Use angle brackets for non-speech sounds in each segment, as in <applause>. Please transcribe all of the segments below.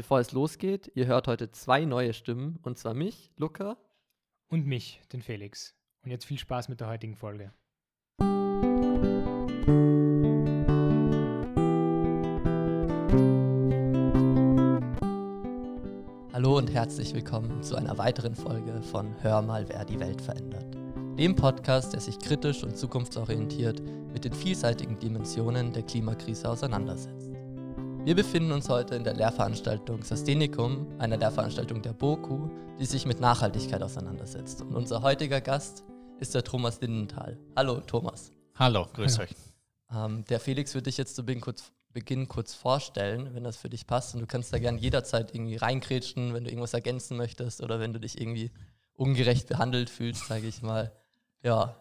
Bevor es losgeht, ihr hört heute zwei neue Stimmen, und zwar mich, Luca. Und mich, den Felix. Und jetzt viel Spaß mit der heutigen Folge. Hallo und herzlich willkommen zu einer weiteren Folge von Hör mal, wer die Welt verändert. Dem Podcast, der sich kritisch und zukunftsorientiert mit den vielseitigen Dimensionen der Klimakrise auseinandersetzt. Wir befinden uns heute in der Lehrveranstaltung Sustenikum, einer Lehrveranstaltung der BOKU, die sich mit Nachhaltigkeit auseinandersetzt. Und unser heutiger Gast ist der Thomas Lindenthal. Hallo Thomas. Hallo, grüß euch. Ähm, der Felix würde dich jetzt zu Beginn kurz, Beginn kurz vorstellen, wenn das für dich passt. Und du kannst da gerne jederzeit irgendwie reinkrätschen, wenn du irgendwas ergänzen möchtest oder wenn du dich irgendwie ungerecht behandelt fühlst, sage ich mal. Ja,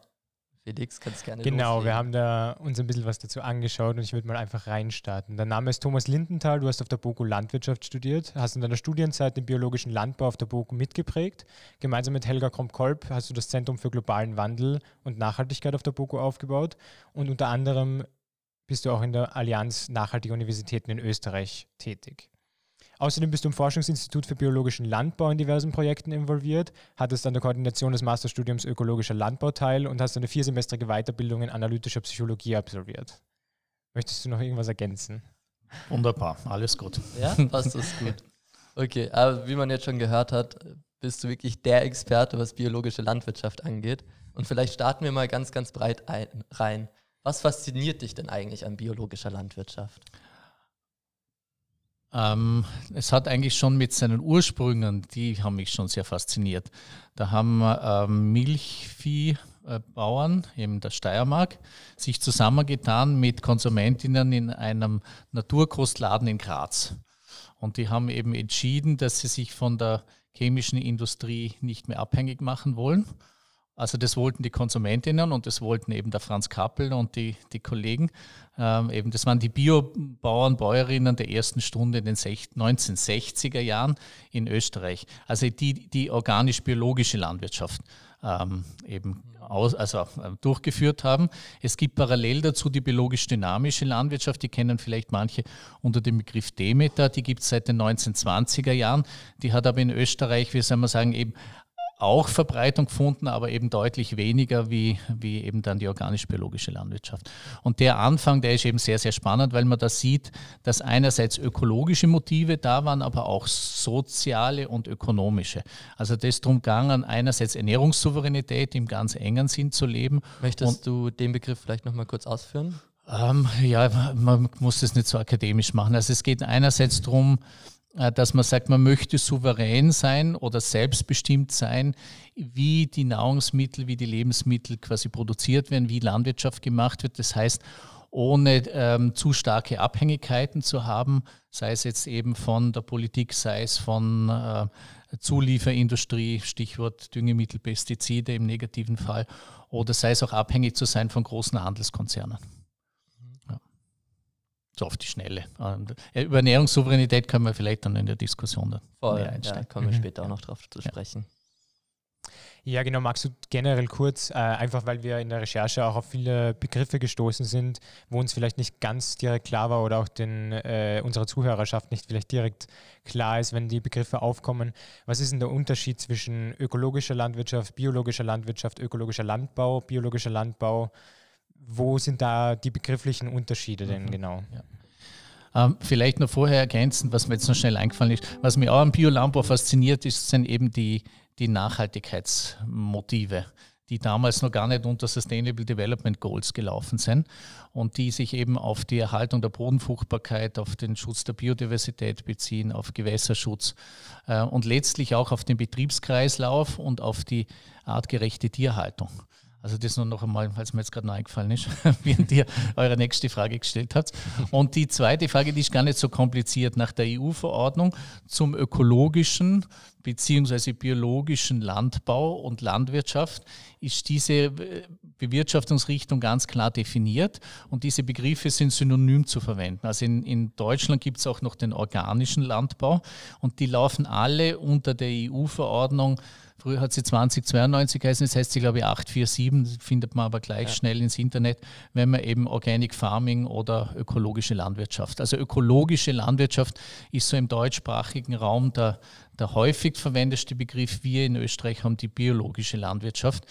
Felix, kannst gerne Genau, loslegen. wir haben da uns ein bisschen was dazu angeschaut und ich würde mal einfach reinstarten. Dein Name ist Thomas Lindenthal, du hast auf der BOKU Landwirtschaft studiert, hast in deiner Studienzeit den biologischen Landbau auf der BOKU mitgeprägt. Gemeinsam mit Helga Kromp-Kolb hast du das Zentrum für globalen Wandel und Nachhaltigkeit auf der BOKU aufgebaut und unter anderem bist du auch in der Allianz Nachhaltige Universitäten in Österreich tätig. Außerdem bist du im Forschungsinstitut für biologischen Landbau in diversen Projekten involviert, hattest an der Koordination des Masterstudiums Ökologischer Landbau teil und hast eine viersemestrige Weiterbildung in analytischer Psychologie absolviert. Möchtest du noch irgendwas ergänzen? Wunderbar, alles gut. Ja, passt das gut. Okay, aber wie man jetzt schon gehört hat, bist du wirklich der Experte, was biologische Landwirtschaft angeht. Und vielleicht starten wir mal ganz, ganz breit ein, rein. Was fasziniert dich denn eigentlich an biologischer Landwirtschaft? Ähm, es hat eigentlich schon mit seinen Ursprüngen, die haben mich schon sehr fasziniert. Da haben ähm, Milchviehbauern in der Steiermark sich zusammengetan mit Konsumentinnen in einem Naturkostladen in Graz. Und die haben eben entschieden, dass sie sich von der chemischen Industrie nicht mehr abhängig machen wollen also das wollten die Konsumentinnen und das wollten eben der Franz Kappel und die, die Kollegen. Ähm, eben, das waren die Biobauern, Bäuerinnen der ersten Stunde in den 1960er Jahren in Österreich. Also die, die organisch-biologische Landwirtschaft ähm, eben aus, also, äh, durchgeführt haben. Es gibt parallel dazu die biologisch-dynamische Landwirtschaft, die kennen vielleicht manche unter dem Begriff Demeter, die gibt es seit den 1920er Jahren. Die hat aber in Österreich, wie soll man sagen, eben auch Verbreitung gefunden, aber eben deutlich weniger wie, wie eben dann die organisch-biologische Landwirtschaft. Und der Anfang, der ist eben sehr, sehr spannend, weil man da sieht, dass einerseits ökologische Motive da waren, aber auch soziale und ökonomische. Also das drum gegangen, einerseits Ernährungssouveränität im ganz engen Sinn zu leben. Möchtest und, du den Begriff vielleicht nochmal kurz ausführen? Ähm, ja, man muss das nicht so akademisch machen. Also es geht einerseits darum, dass man sagt, man möchte souverän sein oder selbstbestimmt sein, wie die Nahrungsmittel, wie die Lebensmittel quasi produziert werden, wie Landwirtschaft gemacht wird. Das heißt, ohne ähm, zu starke Abhängigkeiten zu haben, sei es jetzt eben von der Politik, sei es von äh, Zulieferindustrie, Stichwort Düngemittel, Pestizide im negativen Fall, oder sei es auch abhängig zu sein von großen Handelskonzernen so auf die Schnelle. Und über Ernährungssouveränität können wir vielleicht dann in der Diskussion dann Voll, einsteigen. Ja, kommen wir mhm. später auch noch drauf zu sprechen. Ja, genau. Magst du generell kurz, äh, einfach weil wir in der Recherche auch auf viele Begriffe gestoßen sind, wo uns vielleicht nicht ganz direkt klar war oder auch den, äh, unserer Zuhörerschaft nicht vielleicht direkt klar ist, wenn die Begriffe aufkommen. Was ist denn der Unterschied zwischen ökologischer Landwirtschaft, biologischer Landwirtschaft, ökologischer Landbau, biologischer Landbau? Wo sind da die begrifflichen Unterschiede denn mhm. genau? Ja. Ähm, vielleicht noch vorher ergänzen, was mir jetzt noch schnell eingefallen ist. Was mich auch am Biolandbau fasziniert, ist, sind eben die, die Nachhaltigkeitsmotive, die damals noch gar nicht unter Sustainable Development Goals gelaufen sind und die sich eben auf die Erhaltung der Bodenfruchtbarkeit, auf den Schutz der Biodiversität beziehen, auf Gewässerschutz äh, und letztlich auch auf den Betriebskreislauf und auf die artgerechte Tierhaltung. Also das nur noch einmal, es mir jetzt gerade noch eingefallen ist, <laughs> während ihr eure nächste Frage gestellt habt. Und die zweite Frage, die ist gar nicht so kompliziert. Nach der EU-Verordnung zum ökologischen bzw. biologischen Landbau und Landwirtschaft ist diese äh, Bewirtschaftungsrichtung ganz klar definiert und diese Begriffe sind synonym zu verwenden. Also in, in Deutschland gibt es auch noch den organischen Landbau und die laufen alle unter der EU-Verordnung Früher hat sie 2092 geheißen, jetzt heißt sie, glaube ich, 847, findet man aber gleich ja. schnell ins Internet, wenn man eben Organic Farming oder ökologische Landwirtschaft. Also ökologische Landwirtschaft ist so im deutschsprachigen Raum der, der häufig verwendeste Begriff. Wir in Österreich haben die biologische Landwirtschaft,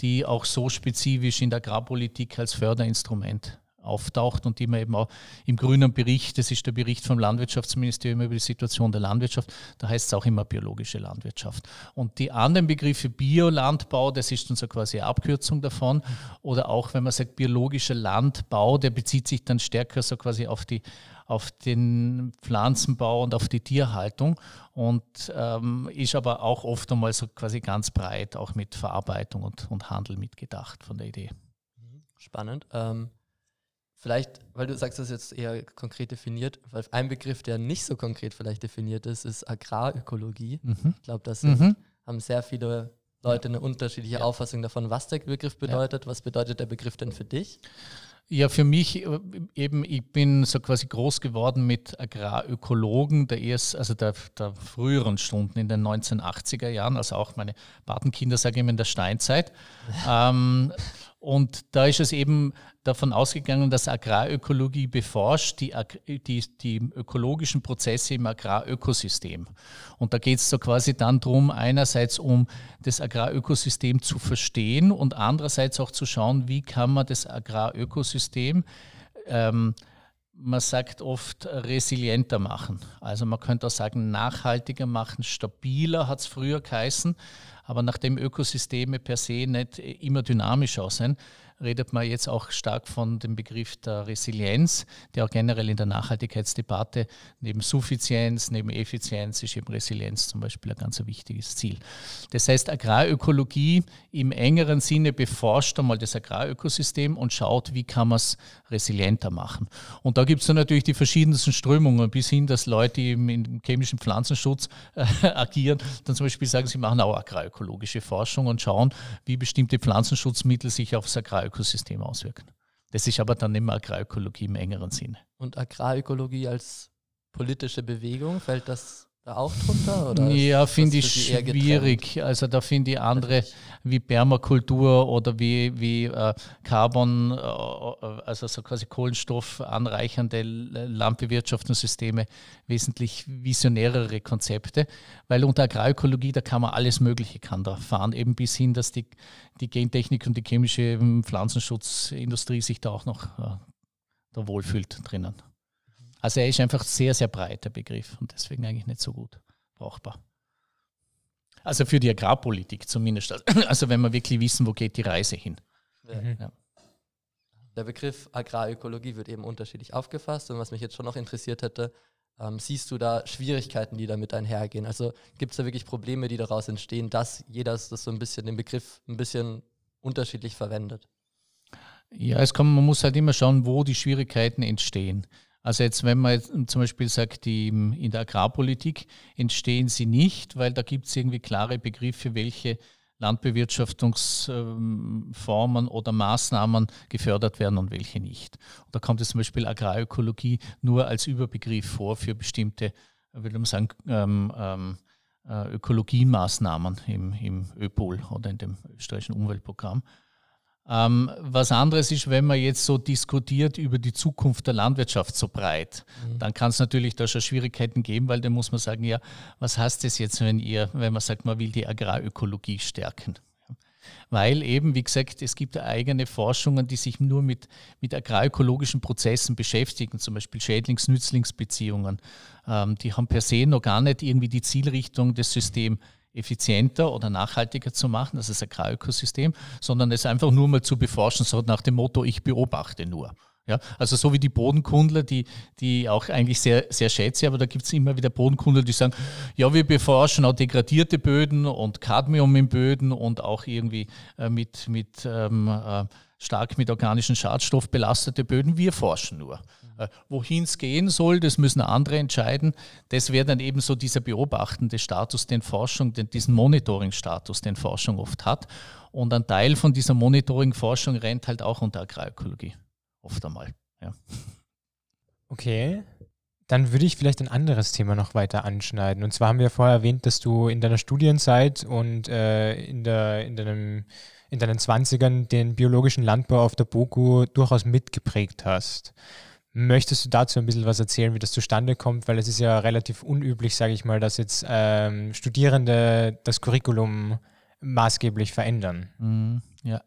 die auch so spezifisch in der Agrarpolitik als Förderinstrument auftaucht und die man eben auch im grünen Bericht, das ist der Bericht vom Landwirtschaftsministerium über die Situation der Landwirtschaft, da heißt es auch immer biologische Landwirtschaft. Und die anderen Begriffe Biolandbau, das ist dann so quasi eine Abkürzung davon. Oder auch wenn man sagt biologischer Landbau, der bezieht sich dann stärker so quasi auf die auf den Pflanzenbau und auf die Tierhaltung und ähm, ist aber auch oft einmal so quasi ganz breit, auch mit Verarbeitung und, und Handel mitgedacht von der Idee. Spannend. Ähm, Vielleicht, weil du sagst, das ist jetzt eher konkret definiert, weil ein Begriff, der nicht so konkret vielleicht definiert ist, ist Agrarökologie. Mhm. Ich glaube, das mhm. haben sehr viele Leute eine unterschiedliche ja. Auffassung davon, was der Begriff bedeutet. Ja. Was bedeutet der Begriff denn für dich? Ja, für mich äh, eben, ich bin so quasi groß geworden mit Agrarökologen der erst, also der, der früheren Stunden in den 1980er Jahren, also auch meine Patenkinder, sage ich immer, in der Steinzeit. <laughs> ähm, und da ist es eben davon ausgegangen, dass Agrarökologie beforscht die, die, die ökologischen Prozesse im Agrarökosystem. Und da geht es so quasi dann darum, einerseits um das Agrarökosystem zu verstehen und andererseits auch zu schauen, wie kann man das Agrarökosystem ähm, man sagt oft resilienter machen. Also man könnte auch sagen nachhaltiger machen, stabiler hat es früher geheißen. Aber nachdem Ökosysteme per se nicht immer dynamisch aussehen, redet man jetzt auch stark von dem Begriff der Resilienz, der auch generell in der Nachhaltigkeitsdebatte neben Suffizienz, neben Effizienz ist eben Resilienz zum Beispiel ein ganz wichtiges Ziel. Das heißt, Agrarökologie im engeren Sinne beforscht einmal das Agrarökosystem und schaut, wie kann man es resilienter machen. Und da gibt es dann natürlich die verschiedensten Strömungen, bis hin, dass Leute, im chemischen Pflanzenschutz äh, agieren, dann zum Beispiel sagen, sie machen auch agrarökologische Forschung und schauen, wie bestimmte Pflanzenschutzmittel sich aufs Agrarökosystem Agrarökosystem auswirken. Das ist aber dann immer Agrarökologie im engeren Sinne. Und Agrarökologie als politische Bewegung, fällt das da auch drunter? Oder ja, finde ich schwierig. Also da finde ich andere wie Permakultur oder wie, wie äh, Carbon, äh, also so quasi Kohlenstoff anreichernde Landbewirtschaftungssysteme wesentlich visionärere Konzepte, weil unter Agrarökologie, da kann man alles Mögliche kann da fahren, eben bis hin, dass die, die Gentechnik und die chemische ähm, Pflanzenschutzindustrie sich da auch noch äh, da wohlfühlt drinnen. Also er ist einfach sehr, sehr breit, der Begriff und deswegen eigentlich nicht so gut brauchbar. Also für die Agrarpolitik zumindest. Also wenn wir wirklich wissen, wo geht die Reise hin. Mhm. Ja. Der Begriff Agrarökologie wird eben unterschiedlich aufgefasst und was mich jetzt schon noch interessiert hätte, ähm, siehst du da Schwierigkeiten, die damit einhergehen? Also gibt es da wirklich Probleme, die daraus entstehen, dass jeder das so ein bisschen den Begriff ein bisschen unterschiedlich verwendet? Ja, es kommt, man muss halt immer schauen, wo die Schwierigkeiten entstehen. Also jetzt, wenn man jetzt zum Beispiel sagt, die in der Agrarpolitik entstehen sie nicht, weil da gibt es irgendwie klare Begriffe, welche Landbewirtschaftungsformen oder Maßnahmen gefördert werden und welche nicht. Und da kommt es zum Beispiel Agrarökologie nur als Überbegriff vor für bestimmte, würde man sagen, ähm, ähm, äh, Ökologiemaßnahmen im, im ÖPOL oder in dem österreichischen Umweltprogramm. Ähm, was anderes ist, wenn man jetzt so diskutiert über die Zukunft der Landwirtschaft so breit, mhm. dann kann es natürlich da schon Schwierigkeiten geben, weil dann muss man sagen, ja, was heißt das jetzt, wenn ihr, wenn man sagt, man will die Agrarökologie stärken? Weil eben, wie gesagt, es gibt eigene Forschungen, die sich nur mit, mit agrarökologischen Prozessen beschäftigen, zum Beispiel Schädlings-Nützlingsbeziehungen. Ähm, die haben per se noch gar nicht irgendwie die Zielrichtung des Systems effizienter oder nachhaltiger zu machen, das ist Agrarökosystem, sondern es einfach nur mal zu beforschen, so nach dem Motto, ich beobachte nur. Ja, also so wie die Bodenkundler, die, die auch eigentlich sehr, sehr schätze, aber da gibt es immer wieder Bodenkundler, die sagen, ja, wir beforschen auch degradierte Böden und Cadmium in Böden und auch irgendwie äh, mit, mit ähm, äh, stark mit organischen Schadstoff belastete Böden, wir forschen nur. Äh, wohin es gehen soll, das müssen andere entscheiden. Das wäre dann eben so dieser beobachtende Status, den Forschung, den, diesen Monitoring-Status, den Forschung oft hat. Und ein Teil von dieser Monitoring-Forschung rennt halt auch unter Agrarökologie. Oft einmal. Ja. Okay. Dann würde ich vielleicht ein anderes Thema noch weiter anschneiden. Und zwar haben wir vorher erwähnt, dass du in deiner Studienzeit und äh, in, der, in, deinem, in deinen 20ern den biologischen Landbau auf der BOKU durchaus mitgeprägt hast. Möchtest du dazu ein bisschen was erzählen, wie das zustande kommt? Weil es ist ja relativ unüblich, sage ich mal, dass jetzt ähm, Studierende das Curriculum maßgeblich verändern. Mhm, ja.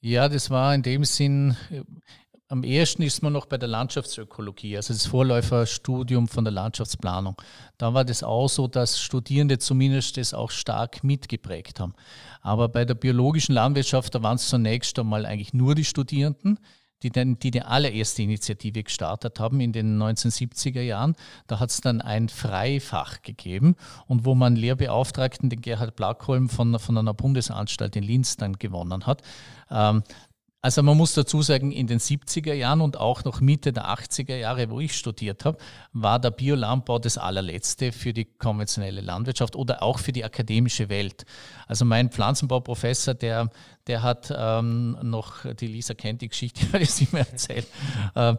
ja, das war in dem Sinn, äh, am ersten ist man noch bei der Landschaftsökologie, also das Vorläuferstudium von der Landschaftsplanung. Da war das auch so, dass Studierende zumindest das auch stark mitgeprägt haben. Aber bei der biologischen Landwirtschaft, da waren es zunächst einmal eigentlich nur die Studierenden die, den, die die allererste Initiative gestartet haben in den 1970er Jahren. Da hat es dann ein Freifach gegeben und wo man Lehrbeauftragten, den Gerhard Blackholm von, von einer Bundesanstalt in Linz dann gewonnen hat. Ähm, also man muss dazu sagen, in den 70er Jahren und auch noch Mitte der 80er Jahre, wo ich studiert habe, war der Biolandbau das allerletzte für die konventionelle Landwirtschaft oder auch für die akademische Welt. Also mein Pflanzenbauprofessor, der, der hat ähm, noch, die Lisa kennt die Geschichte, weil ich sie mir erzählt, ähm,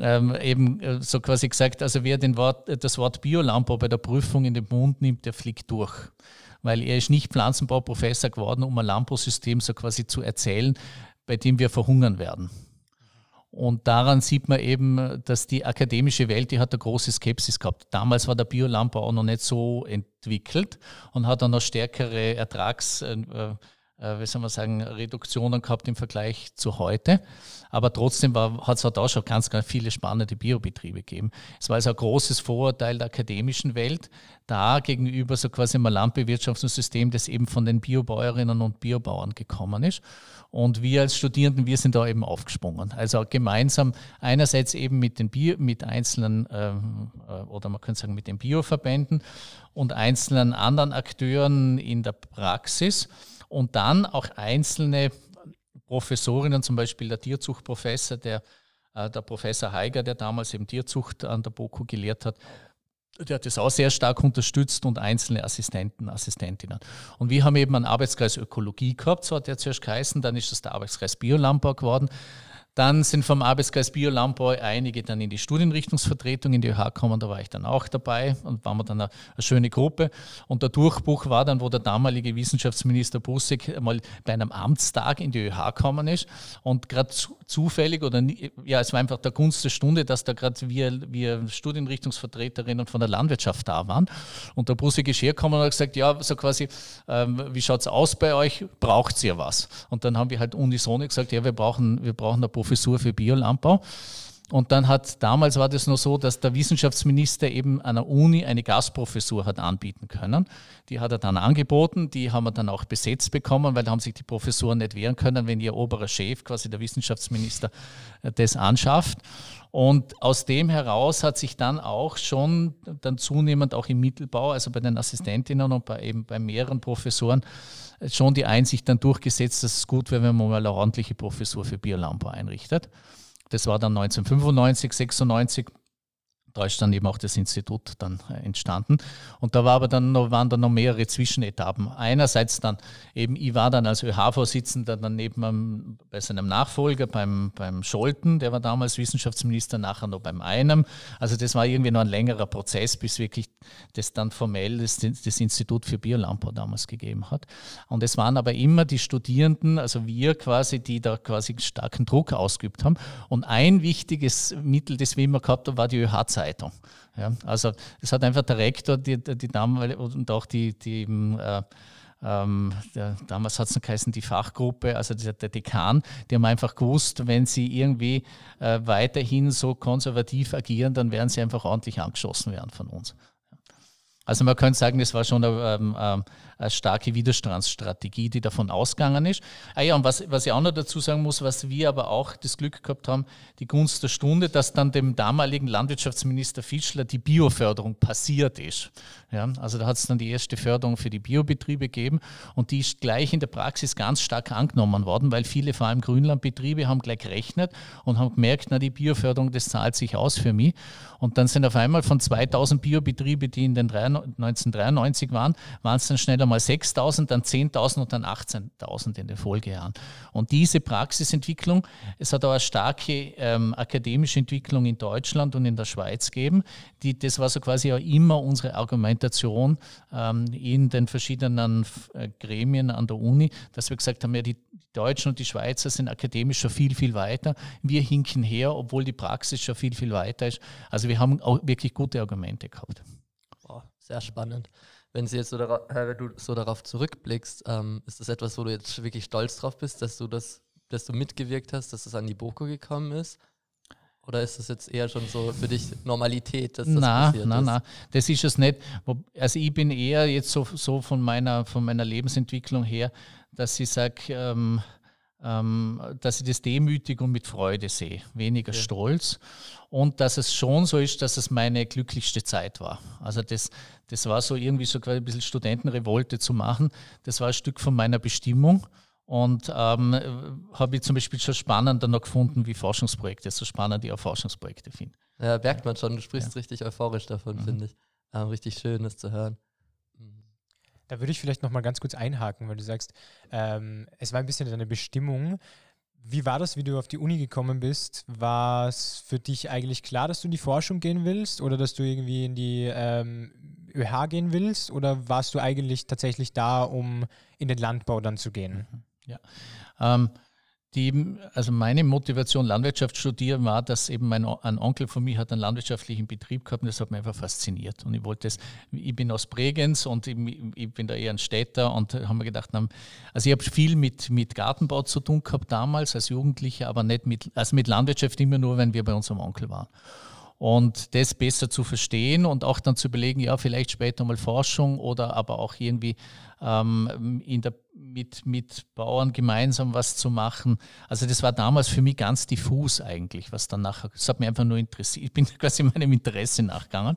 ähm, eben äh, so quasi gesagt, also wer den Wort, das Wort Biolandbau bei der Prüfung in den Mund nimmt, der fliegt durch weil er ist nicht Pflanzenbauprofessor geworden, um ein Landbausystem so quasi zu erzählen, bei dem wir verhungern werden. Und daran sieht man eben, dass die akademische Welt, die hat eine große Skepsis gehabt. Damals war der Biolandbau auch noch nicht so entwickelt und hat dann noch stärkere Ertrags, äh, äh, wie soll man sagen, Reduktionen gehabt im Vergleich zu heute. Aber trotzdem hat es halt auch schon ganz, ganz viele spannende Biobetriebe gegeben. Es war also ein großes Vorurteil der akademischen Welt, da gegenüber so quasi einem Landbewirtschaftungssystem, das eben von den Biobäuerinnen und Biobauern gekommen ist. Und wir als Studierenden, wir sind da eben aufgesprungen. Also gemeinsam einerseits eben mit den Bio, mit einzelnen, ähm, äh, oder man könnte sagen mit den Bioverbänden und einzelnen anderen Akteuren in der Praxis und dann auch einzelne Professorinnen, zum Beispiel der Tierzuchtprofessor, der, äh, der Professor Heiger, der damals eben Tierzucht an der BOKU gelehrt hat, der hat das auch sehr stark unterstützt und einzelne Assistenten, Assistentinnen. Und wir haben eben einen Arbeitskreis Ökologie gehabt, so hat der zuerst geheißen, dann ist das der Arbeitskreis Biolandbau geworden. Dann sind vom Arbeitskreis Biolandbau einige dann in die Studienrichtungsvertretung in die ÖH gekommen, da war ich dann auch dabei und waren wir dann eine, eine, schöne Gruppe. Und der Durchbruch war dann, wo der damalige Wissenschaftsminister Busek mal bei einem Amtstag in die ÖH gekommen ist und gerade zu, zufällig oder ja, es war einfach der Gunst der Stunde, dass da gerade wir, wir Studienrichtungsvertreterinnen von der Landwirtschaft da waren. Und der Busek ist hergekommen und hat gesagt, ja, so quasi, ähm, wie schaut es aus bei euch? Braucht ihr was? Und dann haben wir halt unisono gesagt, ja, wir brauchen, wir brauchen eine Professur für Biolandbau. Und dann hat, damals war das nur so, dass der Wissenschaftsminister eben an der Uni eine Gastprofessur hat anbieten können. Die hat er dann angeboten, die haben wir dann auch besetzt bekommen, weil da haben sich die Professoren nicht wehren können, wenn ihr oberer Chef, quasi der Wissenschaftsminister, äh, das anschafft. Und aus dem heraus hat sich dann auch schon dann zunehmend auch im Mittelbau, also bei den Assistentinnen und bei eben bei mehreren Professoren, schon die Einsicht dann durchgesetzt, dass es gut wäre, wenn man mal eine ordentliche Professur für Biolandbau einrichtet. Das war dann 1995, 96 da ist dann eben auch das Institut dann äh, entstanden. Und da war aber dann noch, waren dann noch mehrere Zwischenetappen. Einerseits dann eben, ich war dann als ÖH-Vorsitzender dann neben bei seinem Nachfolger, beim, beim Scholten, der war damals Wissenschaftsminister, nachher noch beim einem. Also das war irgendwie noch ein längerer Prozess, bis wirklich das dann formell das, das Institut für Biolandbau damals gegeben hat. Und es waren aber immer die Studierenden, also wir quasi, die da quasi starken Druck ausgeübt haben. Und ein wichtiges Mittel, das wir immer gehabt haben, war die ÖH-Zeit. Zeitung. Ja, also es hat einfach der Rektor, die, die Dame und auch die, die äh, ähm, der, damals hat es noch geheißen, die Fachgruppe, also der, der, Dekan, die haben einfach gewusst, wenn sie irgendwie äh, weiterhin so konservativ agieren, dann werden sie einfach ordentlich angeschossen werden von uns. Also man könnte sagen, das war schon ähm, ähm, eine starke Widerstandsstrategie, die davon ausgegangen ist. Ah ja, und was, was ich auch noch dazu sagen muss, was wir aber auch das Glück gehabt haben, die Gunst der Stunde, dass dann dem damaligen Landwirtschaftsminister Fischler die Bioförderung passiert ist. Ja, also da hat es dann die erste Förderung für die Biobetriebe gegeben und die ist gleich in der Praxis ganz stark angenommen worden, weil viele, vor allem Grünlandbetriebe, haben gleich gerechnet und haben gemerkt, na die Bioförderung, das zahlt sich aus für mich. Und dann sind auf einmal von 2000 Biobetriebe, die in den 1993 waren, waren es dann schnell einmal 6.000, dann 10.000 und dann 18.000 in den Folgejahren. Und diese Praxisentwicklung, es hat auch eine starke ähm, akademische Entwicklung in Deutschland und in der Schweiz gegeben. Die, das war so quasi auch immer unsere Argumentation ähm, in den verschiedenen äh, Gremien an der Uni, dass wir gesagt haben, ja, die Deutschen und die Schweizer sind akademisch schon viel, viel weiter. Wir hinken her, obwohl die Praxis schon viel, viel weiter ist. Also wir haben auch wirklich gute Argumente gehabt. Oh, sehr spannend. Wenn, Sie jetzt so darauf, wenn du so darauf zurückblickst, ähm, ist das etwas, wo du jetzt wirklich stolz drauf bist, dass du das, dass du mitgewirkt hast, dass es an die BOKO gekommen ist? Oder ist das jetzt eher schon so für dich Normalität, dass das na, passiert na, ist? Nein, das ist es nicht. Also ich bin eher jetzt so, so von, meiner, von meiner Lebensentwicklung her, dass ich sage, ähm, dass ich das demütig und mit Freude sehe, weniger ja. stolz. Und dass es schon so ist, dass es meine glücklichste Zeit war. Also das, das war so irgendwie so ein bisschen Studentenrevolte zu machen. Das war ein Stück von meiner Bestimmung. Und ähm, habe ich zum Beispiel schon spannender noch gefunden wie Forschungsprojekte, so spannend ich auch Forschungsprojekte finde. Ja, merkt man schon, du sprichst ja. richtig euphorisch davon, mhm. finde ich. Ähm, richtig schön, das zu hören. Da würde ich vielleicht nochmal ganz kurz einhaken, weil du sagst, ähm, es war ein bisschen deine Bestimmung. Wie war das, wie du auf die Uni gekommen bist? War es für dich eigentlich klar, dass du in die Forschung gehen willst oder dass du irgendwie in die ähm, ÖH gehen willst? Oder warst du eigentlich tatsächlich da, um in den Landbau dann zu gehen? Mhm. Ja. Ähm, die, also meine Motivation, Landwirtschaft zu studieren, war, dass eben mein ein Onkel von mir hat einen landwirtschaftlichen Betrieb gehabt und das hat mich einfach fasziniert. Und ich wollte es, ich bin aus Bregenz und ich, ich bin da eher ein Städter und haben mir gedacht, also ich habe viel mit, mit Gartenbau zu tun gehabt damals als Jugendlicher, aber nicht mit, also mit Landwirtschaft immer nur, wenn wir bei unserem Onkel waren. Und das besser zu verstehen und auch dann zu überlegen, ja, vielleicht später mal Forschung oder aber auch irgendwie ähm, in der, mit, mit Bauern gemeinsam was zu machen. Also das war damals für mich ganz diffus eigentlich, was dann nachher, das hat mich einfach nur interessiert. Ich bin <laughs> quasi meinem Interesse nachgegangen.